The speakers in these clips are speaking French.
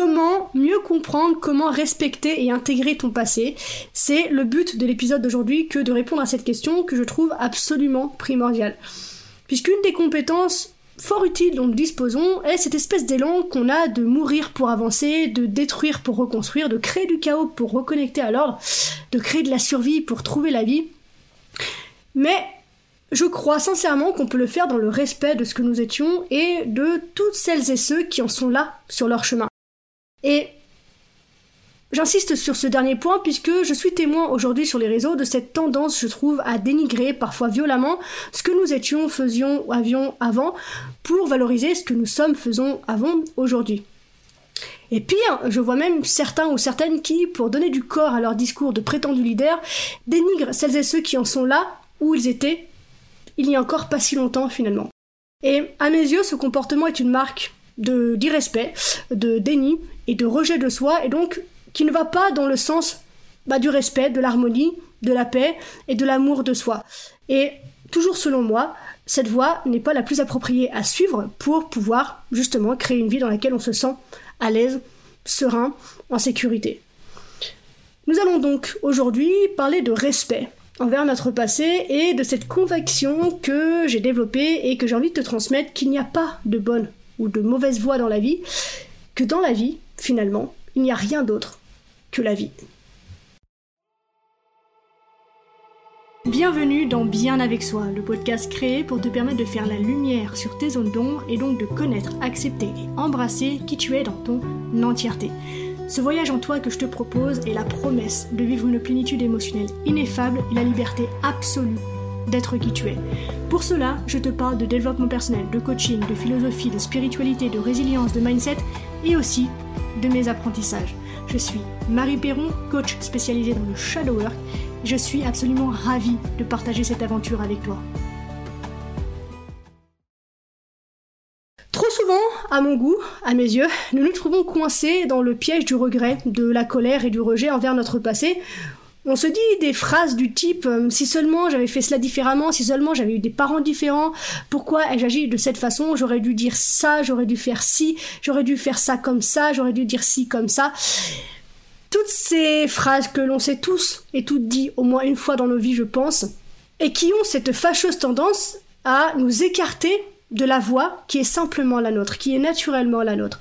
comment mieux comprendre, comment respecter et intégrer ton passé. C'est le but de l'épisode d'aujourd'hui que de répondre à cette question que je trouve absolument primordiale. Puisqu'une des compétences fort utile dont nous disposons est cette espèce d'élan qu'on a de mourir pour avancer, de détruire pour reconstruire, de créer du chaos pour reconnecter à l'ordre, de créer de la survie pour trouver la vie. Mais je crois sincèrement qu'on peut le faire dans le respect de ce que nous étions et de toutes celles et ceux qui en sont là sur leur chemin. Et J'insiste sur ce dernier point puisque je suis témoin aujourd'hui sur les réseaux de cette tendance, je trouve, à dénigrer parfois violemment ce que nous étions, faisions ou avions avant pour valoriser ce que nous sommes, faisons, avant aujourd'hui. Et pire, je vois même certains ou certaines qui, pour donner du corps à leur discours de prétendus leaders, dénigrent celles et ceux qui en sont là où ils étaient il n'y a encore pas si longtemps finalement. Et à mes yeux, ce comportement est une marque d'irrespect, de déni et de rejet de soi, et donc qui ne va pas dans le sens bah, du respect, de l'harmonie, de la paix et de l'amour de soi. Et toujours selon moi, cette voie n'est pas la plus appropriée à suivre pour pouvoir justement créer une vie dans laquelle on se sent à l'aise, serein, en sécurité. Nous allons donc aujourd'hui parler de respect envers notre passé et de cette conviction que j'ai développée et que j'ai envie de te transmettre qu'il n'y a pas de bonne ou de mauvaise voie dans la vie, que dans la vie, finalement, il n'y a rien d'autre que la vie. Bienvenue dans Bien avec soi, le podcast créé pour te permettre de faire la lumière sur tes zones d'ombre et donc de connaître, accepter et embrasser qui tu es dans ton entièreté. Ce voyage en toi que je te propose est la promesse de vivre une plénitude émotionnelle ineffable et la liberté absolue d'être qui tu es. Pour cela, je te parle de développement personnel, de coaching, de philosophie, de spiritualité, de résilience, de mindset et aussi de mes apprentissages. Je suis Marie Perron, coach spécialisée dans le shadow work. Je suis absolument ravie de partager cette aventure avec toi. Trop souvent, à mon goût, à mes yeux, nous nous trouvons coincés dans le piège du regret, de la colère et du rejet envers notre passé. On se dit des phrases du type euh, si seulement j'avais fait cela différemment, si seulement j'avais eu des parents différents, pourquoi ai-je agi de cette façon, j'aurais dû dire ça, j'aurais dû faire ci, j'aurais dû faire ça comme ça, j'aurais dû dire ci comme ça. Toutes ces phrases que l'on sait tous et toutes dit au moins une fois dans nos vies, je pense, et qui ont cette fâcheuse tendance à nous écarter de la voie qui est simplement la nôtre, qui est naturellement la nôtre.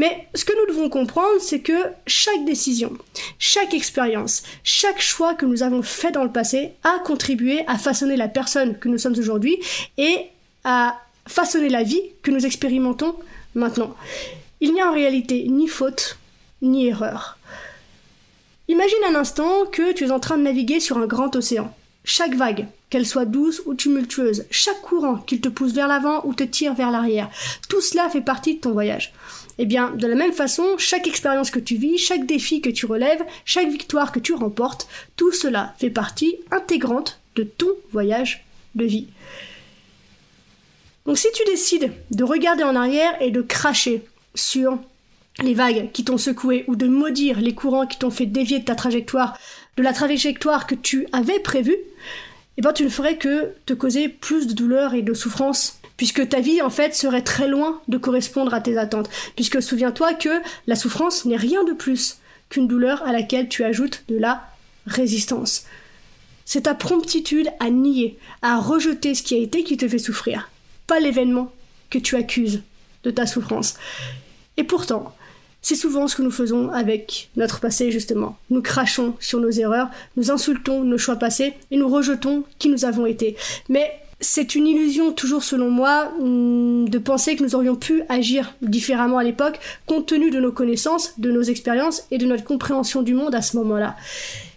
Mais ce que nous devons comprendre, c'est que chaque décision, chaque expérience, chaque choix que nous avons fait dans le passé a contribué à façonner la personne que nous sommes aujourd'hui et à façonner la vie que nous expérimentons maintenant. Il n'y a en réalité ni faute ni erreur. Imagine un instant que tu es en train de naviguer sur un grand océan. Chaque vague, qu'elle soit douce ou tumultueuse, chaque courant qu'il te pousse vers l'avant ou te tire vers l'arrière, tout cela fait partie de ton voyage. Eh bien, de la même façon, chaque expérience que tu vis, chaque défi que tu relèves, chaque victoire que tu remportes, tout cela fait partie intégrante de ton voyage de vie. Donc si tu décides de regarder en arrière et de cracher sur les vagues qui t'ont secoué ou de maudire les courants qui t'ont fait dévier de ta trajectoire, de la trajectoire que tu avais prévue, eh ben tu ne ferais que te causer plus de douleur et de souffrance puisque ta vie en fait serait très loin de correspondre à tes attentes, puisque souviens-toi que la souffrance n'est rien de plus qu'une douleur à laquelle tu ajoutes de la résistance. C'est ta promptitude à nier, à rejeter ce qui a été qui te fait souffrir, pas l'événement que tu accuses de ta souffrance. Et pourtant, c'est souvent ce que nous faisons avec notre passé, justement. Nous crachons sur nos erreurs, nous insultons nos choix passés et nous rejetons qui nous avons été. Mais c'est une illusion, toujours selon moi, hum, de penser que nous aurions pu agir différemment à l'époque, compte tenu de nos connaissances, de nos expériences et de notre compréhension du monde à ce moment-là.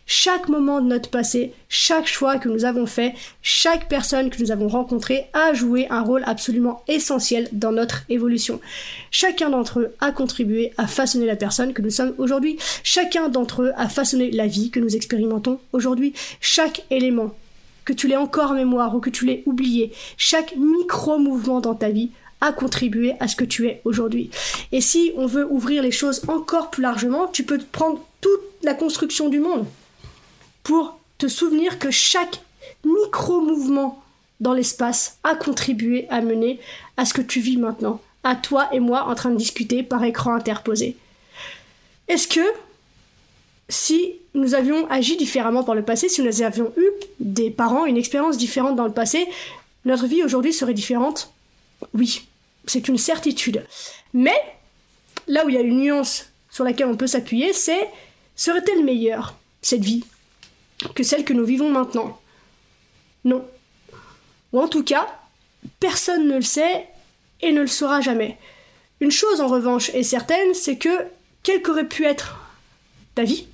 Chaque moment de notre passé, chaque choix que nous avons fait, chaque personne que nous avons rencontrée a joué un rôle absolument essentiel dans notre évolution. Chacun d'entre eux a contribué à façonner la personne que nous sommes aujourd'hui. Chacun d'entre eux a façonné la vie que nous expérimentons aujourd'hui. Chaque élément que tu l'aies encore en mémoire ou que tu l'aies oublié, chaque micro-mouvement dans ta vie a contribué à ce que tu es aujourd'hui. Et si on veut ouvrir les choses encore plus largement, tu peux prendre toute la construction du monde pour te souvenir que chaque micro-mouvement dans l'espace a contribué à mener à ce que tu vis maintenant, à toi et moi en train de discuter par écran interposé. Est-ce que si nous avions agi différemment par le passé, si nous avions eu des parents, une expérience différente dans le passé, notre vie aujourd'hui serait différente? Oui, c'est une certitude. Mais là où il y a une nuance sur laquelle on peut s'appuyer, c'est serait-elle meilleure, cette vie, que celle que nous vivons maintenant Non. Ou en tout cas, personne ne le sait et ne le saura jamais. Une chose en revanche est certaine, c'est que, quelle qu'aurait pu être ta vie,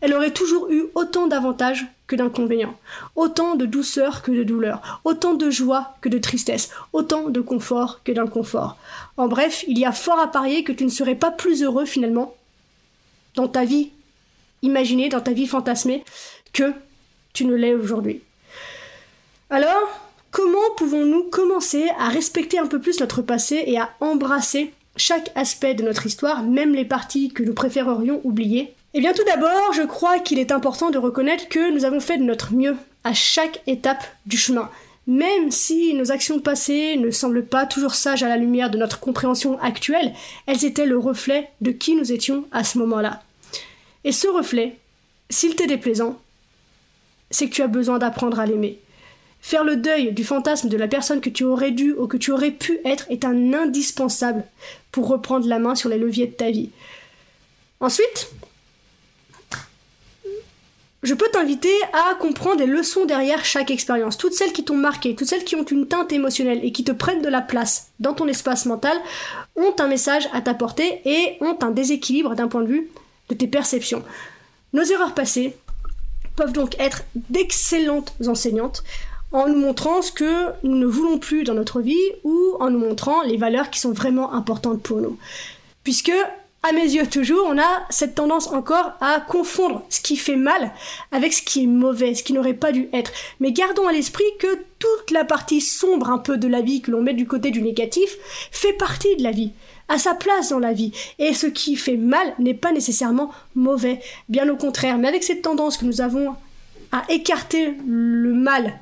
elle aurait toujours eu autant d'avantages que d'inconvénients, autant de douceur que de douleur, autant de joie que de tristesse, autant de confort que d'inconfort. En bref, il y a fort à parier que tu ne serais pas plus heureux finalement dans ta vie imaginée, dans ta vie fantasmée, que tu ne l'es aujourd'hui. Alors, comment pouvons-nous commencer à respecter un peu plus notre passé et à embrasser chaque aspect de notre histoire, même les parties que nous préférerions oublier? Eh bien tout d'abord, je crois qu'il est important de reconnaître que nous avons fait de notre mieux à chaque étape du chemin. Même si nos actions passées ne semblent pas toujours sages à la lumière de notre compréhension actuelle, elles étaient le reflet de qui nous étions à ce moment-là. Et ce reflet, s'il t'est déplaisant, c'est que tu as besoin d'apprendre à l'aimer. Faire le deuil du fantasme de la personne que tu aurais dû ou que tu aurais pu être est un indispensable pour reprendre la main sur les leviers de ta vie. Ensuite, je peux t'inviter à comprendre les leçons derrière chaque expérience. Toutes celles qui t'ont marqué, toutes celles qui ont une teinte émotionnelle et qui te prennent de la place dans ton espace mental ont un message à t'apporter et ont un déséquilibre d'un point de vue de tes perceptions. Nos erreurs passées peuvent donc être d'excellentes enseignantes en nous montrant ce que nous ne voulons plus dans notre vie ou en nous montrant les valeurs qui sont vraiment importantes pour nous. Puisque, à mes yeux toujours, on a cette tendance encore à confondre ce qui fait mal avec ce qui est mauvais, ce qui n'aurait pas dû être. Mais gardons à l'esprit que toute la partie sombre un peu de la vie que l'on met du côté du négatif fait partie de la vie à sa place dans la vie. Et ce qui fait mal n'est pas nécessairement mauvais, bien au contraire. Mais avec cette tendance que nous avons à écarter le mal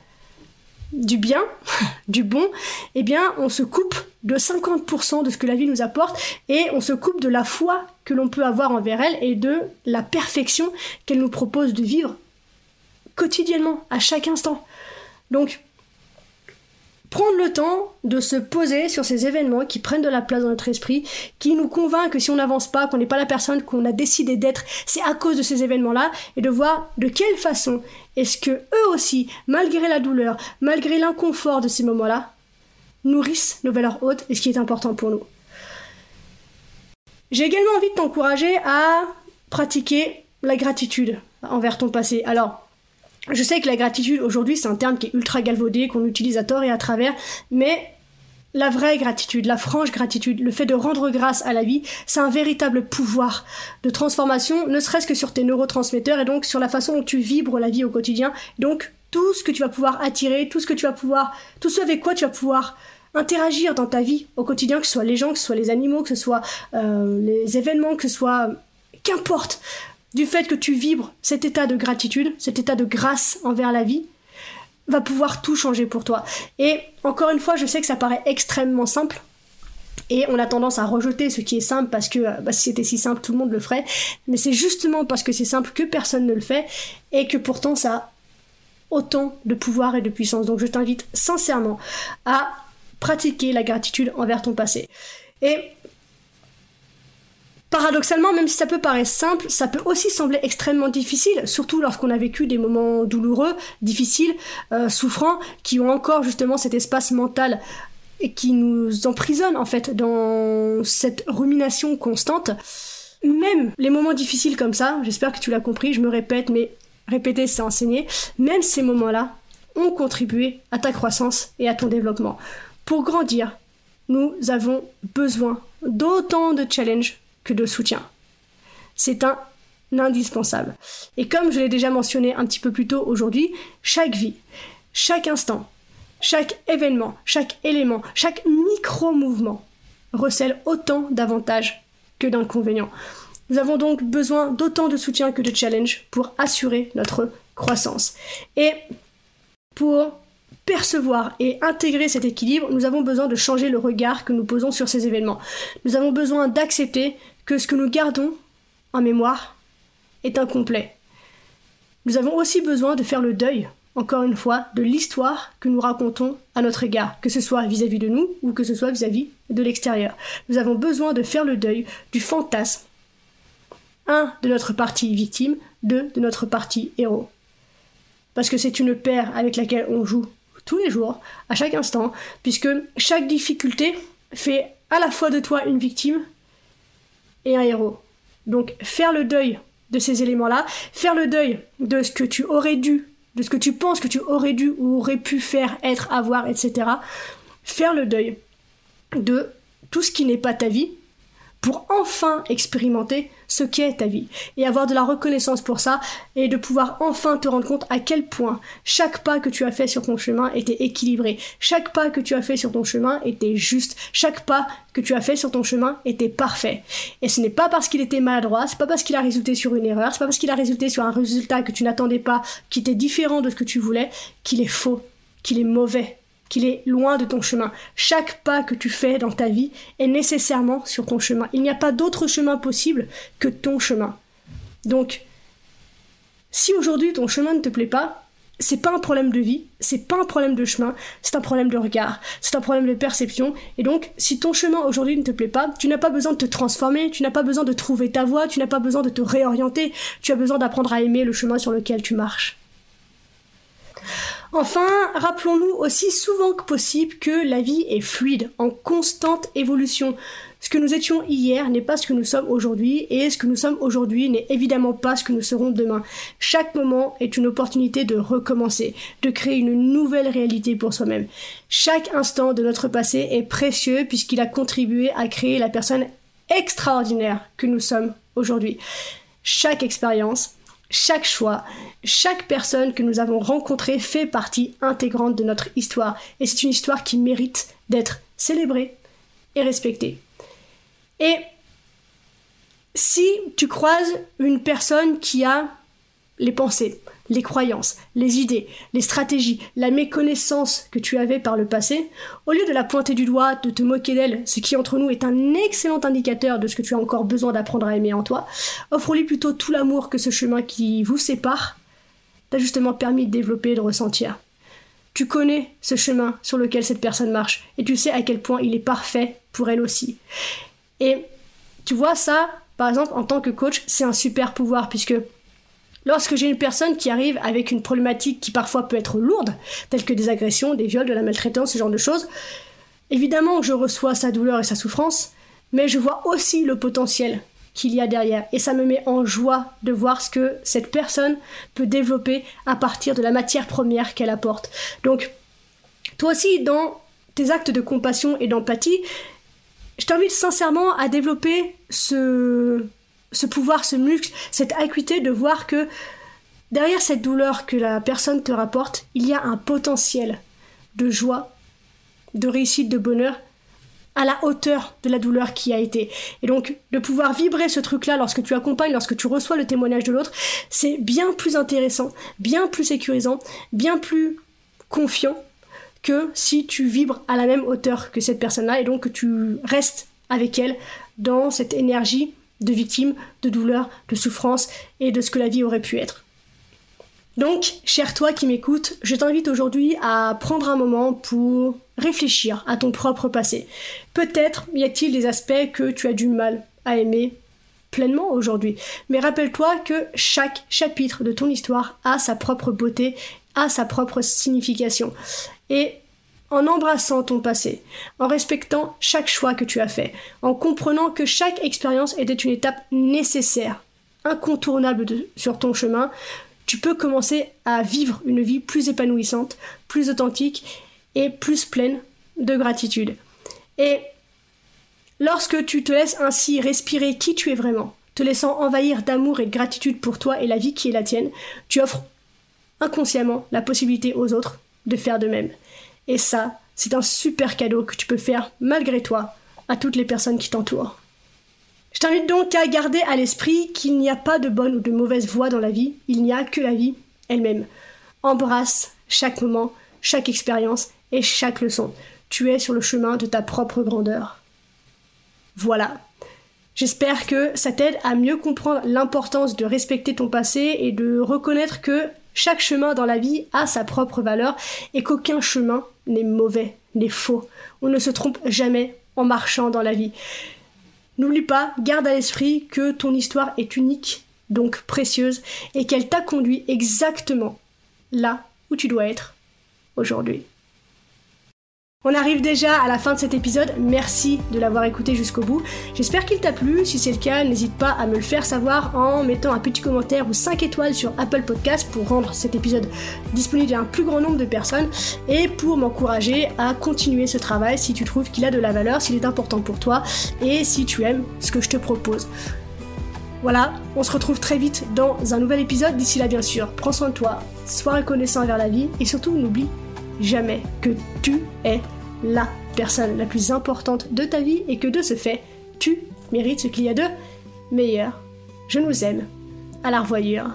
du bien, du bon, eh bien, on se coupe de 50% de ce que la vie nous apporte et on se coupe de la foi que l'on peut avoir envers elle et de la perfection qu'elle nous propose de vivre quotidiennement, à chaque instant. Donc, prendre le temps de se poser sur ces événements qui prennent de la place dans notre esprit, qui nous convainc que si on n'avance pas, qu'on n'est pas la personne qu'on a décidé d'être, c'est à cause de ces événements-là, et de voir de quelle façon est-ce que eux aussi, malgré la douleur, malgré l'inconfort de ces moments-là, nourrissent nos valeurs hautes et ce qui est important pour nous. J'ai également envie de t'encourager à pratiquer la gratitude envers ton passé. Alors, je sais que la gratitude aujourd'hui c'est un terme qui est ultra galvaudé, qu'on utilise à tort et à travers, mais la vraie gratitude, la franche gratitude, le fait de rendre grâce à la vie, c'est un véritable pouvoir de transformation, ne serait-ce que sur tes neurotransmetteurs et donc sur la façon dont tu vibres la vie au quotidien. Donc tout ce que tu vas pouvoir attirer, tout ce que tu vas pouvoir, tout ce avec quoi tu vas pouvoir interagir dans ta vie au quotidien, que ce soit les gens, que ce soit les animaux, que ce soit euh, les événements, que ce soit qu'importe du fait que tu vibres cet état de gratitude, cet état de grâce envers la vie, va pouvoir tout changer pour toi. Et encore une fois, je sais que ça paraît extrêmement simple. Et on a tendance à rejeter ce qui est simple parce que bah, si c'était si simple, tout le monde le ferait. Mais c'est justement parce que c'est simple que personne ne le fait et que pourtant ça a autant de pouvoir et de puissance. Donc je t'invite sincèrement à pratiquer la gratitude envers ton passé. Et paradoxalement, même si ça peut paraître simple, ça peut aussi sembler extrêmement difficile, surtout lorsqu'on a vécu des moments douloureux, difficiles, euh, souffrants, qui ont encore justement cet espace mental et qui nous emprisonne en fait dans cette rumination constante. Même les moments difficiles comme ça, j'espère que tu l'as compris, je me répète, mais répéter c'est enseigner, même ces moments-là ont contribué à ta croissance et à ton développement. Pour grandir, nous avons besoin d'autant de challenges que de soutien. C'est un indispensable. Et comme je l'ai déjà mentionné un petit peu plus tôt aujourd'hui, chaque vie, chaque instant, chaque événement, chaque élément, chaque micro-mouvement recèle autant d'avantages que d'inconvénients. Nous avons donc besoin d'autant de soutien que de challenge pour assurer notre croissance. Et pour percevoir et intégrer cet équilibre, nous avons besoin de changer le regard que nous posons sur ces événements. Nous avons besoin d'accepter que ce que nous gardons en mémoire est incomplet. Nous avons aussi besoin de faire le deuil, encore une fois, de l'histoire que nous racontons à notre égard, que ce soit vis-à-vis de nous ou que ce soit vis-à-vis de l'extérieur. Nous avons besoin de faire le deuil du fantasme, un, de notre partie victime, deux, de notre partie héros. Parce que c'est une paire avec laquelle on joue tous les jours, à chaque instant, puisque chaque difficulté fait à la fois de toi une victime et un héros. Donc faire le deuil de ces éléments-là, faire le deuil de ce que tu aurais dû, de ce que tu penses que tu aurais dû ou aurais pu faire, être, avoir, etc. Faire le deuil de tout ce qui n'est pas ta vie pour enfin expérimenter ce qu'est ta vie et avoir de la reconnaissance pour ça et de pouvoir enfin te rendre compte à quel point chaque pas que tu as fait sur ton chemin était équilibré, chaque pas que tu as fait sur ton chemin était juste, chaque pas que tu as fait sur ton chemin était parfait. Et ce n'est pas parce qu'il était maladroit, c'est pas parce qu'il a résulté sur une erreur, c'est pas parce qu'il a résulté sur un résultat que tu n'attendais pas, qui était différent de ce que tu voulais, qu'il est faux, qu'il est mauvais est loin de ton chemin. Chaque pas que tu fais dans ta vie est nécessairement sur ton chemin. Il n'y a pas d'autre chemin possible que ton chemin. Donc, si aujourd'hui ton chemin ne te plaît pas, c'est pas un problème de vie, c'est pas un problème de chemin, c'est un problème de regard, c'est un problème de perception. Et donc, si ton chemin aujourd'hui ne te plaît pas, tu n'as pas besoin de te transformer, tu n'as pas besoin de trouver ta voie, tu n'as pas besoin de te réorienter, tu as besoin d'apprendre à aimer le chemin sur lequel tu marches. Enfin, rappelons-nous aussi souvent que possible que la vie est fluide, en constante évolution. Ce que nous étions hier n'est pas ce que nous sommes aujourd'hui, et ce que nous sommes aujourd'hui n'est évidemment pas ce que nous serons demain. Chaque moment est une opportunité de recommencer, de créer une nouvelle réalité pour soi-même. Chaque instant de notre passé est précieux puisqu'il a contribué à créer la personne extraordinaire que nous sommes aujourd'hui. Chaque expérience, chaque choix, chaque personne que nous avons rencontrée fait partie intégrante de notre histoire. Et c'est une histoire qui mérite d'être célébrée et respectée. Et si tu croises une personne qui a les pensées, les croyances, les idées, les stratégies, la méconnaissance que tu avais par le passé, au lieu de la pointer du doigt, de te moquer d'elle, ce qui entre nous est un excellent indicateur de ce que tu as encore besoin d'apprendre à aimer en toi, offre-lui plutôt tout l'amour que ce chemin qui vous sépare t'a justement permis de développer et de ressentir. Tu connais ce chemin sur lequel cette personne marche et tu sais à quel point il est parfait pour elle aussi. Et tu vois ça, par exemple, en tant que coach, c'est un super pouvoir puisque Lorsque j'ai une personne qui arrive avec une problématique qui parfois peut être lourde, telle que des agressions, des viols, de la maltraitance, ce genre de choses, évidemment je reçois sa douleur et sa souffrance, mais je vois aussi le potentiel qu'il y a derrière. Et ça me met en joie de voir ce que cette personne peut développer à partir de la matière première qu'elle apporte. Donc, toi aussi, dans tes actes de compassion et d'empathie, je t'invite sincèrement à développer ce, ce pouvoir, ce muscle, cette acuité de voir que derrière cette douleur que la personne te rapporte, il y a un potentiel de joie, de réussite, de bonheur à la hauteur de la douleur qui a été. Et donc, de pouvoir vibrer ce truc-là lorsque tu accompagnes, lorsque tu reçois le témoignage de l'autre, c'est bien plus intéressant, bien plus sécurisant, bien plus confiant que si tu vibres à la même hauteur que cette personne-là et donc que tu restes avec elle dans cette énergie de victimes, de douleurs, de souffrances et de ce que la vie aurait pu être. Donc, cher toi qui m'écoutes, je t'invite aujourd'hui à prendre un moment pour réfléchir à ton propre passé. Peut-être y a-t-il des aspects que tu as du mal à aimer pleinement aujourd'hui. Mais rappelle-toi que chaque chapitre de ton histoire a sa propre beauté, a sa propre signification. Et en embrassant ton passé, en respectant chaque choix que tu as fait, en comprenant que chaque expérience était une étape nécessaire, incontournable sur ton chemin, tu peux commencer à vivre une vie plus épanouissante, plus authentique et plus pleine de gratitude. Et lorsque tu te laisses ainsi respirer qui tu es vraiment, te laissant envahir d'amour et de gratitude pour toi et la vie qui est la tienne, tu offres inconsciemment la possibilité aux autres de faire de même. Et ça, c'est un super cadeau que tu peux faire malgré toi à toutes les personnes qui t'entourent. Je t'invite donc à garder à l'esprit qu'il n'y a pas de bonne ou de mauvaise voie dans la vie, il n'y a que la vie elle-même. Embrasse chaque moment, chaque expérience et chaque leçon. Tu es sur le chemin de ta propre grandeur. Voilà. J'espère que ça t'aide à mieux comprendre l'importance de respecter ton passé et de reconnaître que chaque chemin dans la vie a sa propre valeur et qu'aucun chemin n'est mauvais, n'est faux. On ne se trompe jamais en marchant dans la vie. N'oublie pas, garde à l'esprit que ton histoire est unique, donc précieuse, et qu'elle t'a conduit exactement là où tu dois être aujourd'hui. On arrive déjà à la fin de cet épisode, merci de l'avoir écouté jusqu'au bout. J'espère qu'il t'a plu, si c'est le cas, n'hésite pas à me le faire savoir en mettant un petit commentaire ou 5 étoiles sur Apple Podcast pour rendre cet épisode disponible à un plus grand nombre de personnes et pour m'encourager à continuer ce travail si tu trouves qu'il a de la valeur, s'il est important pour toi et si tu aimes ce que je te propose. Voilà, on se retrouve très vite dans un nouvel épisode. D'ici là, bien sûr, prends soin de toi, sois reconnaissant envers la vie et surtout n'oublie jamais que tu es la personne la plus importante de ta vie et que de ce fait, tu mérites ce qu'il y a de meilleur. Je nous aime. À la revoyure.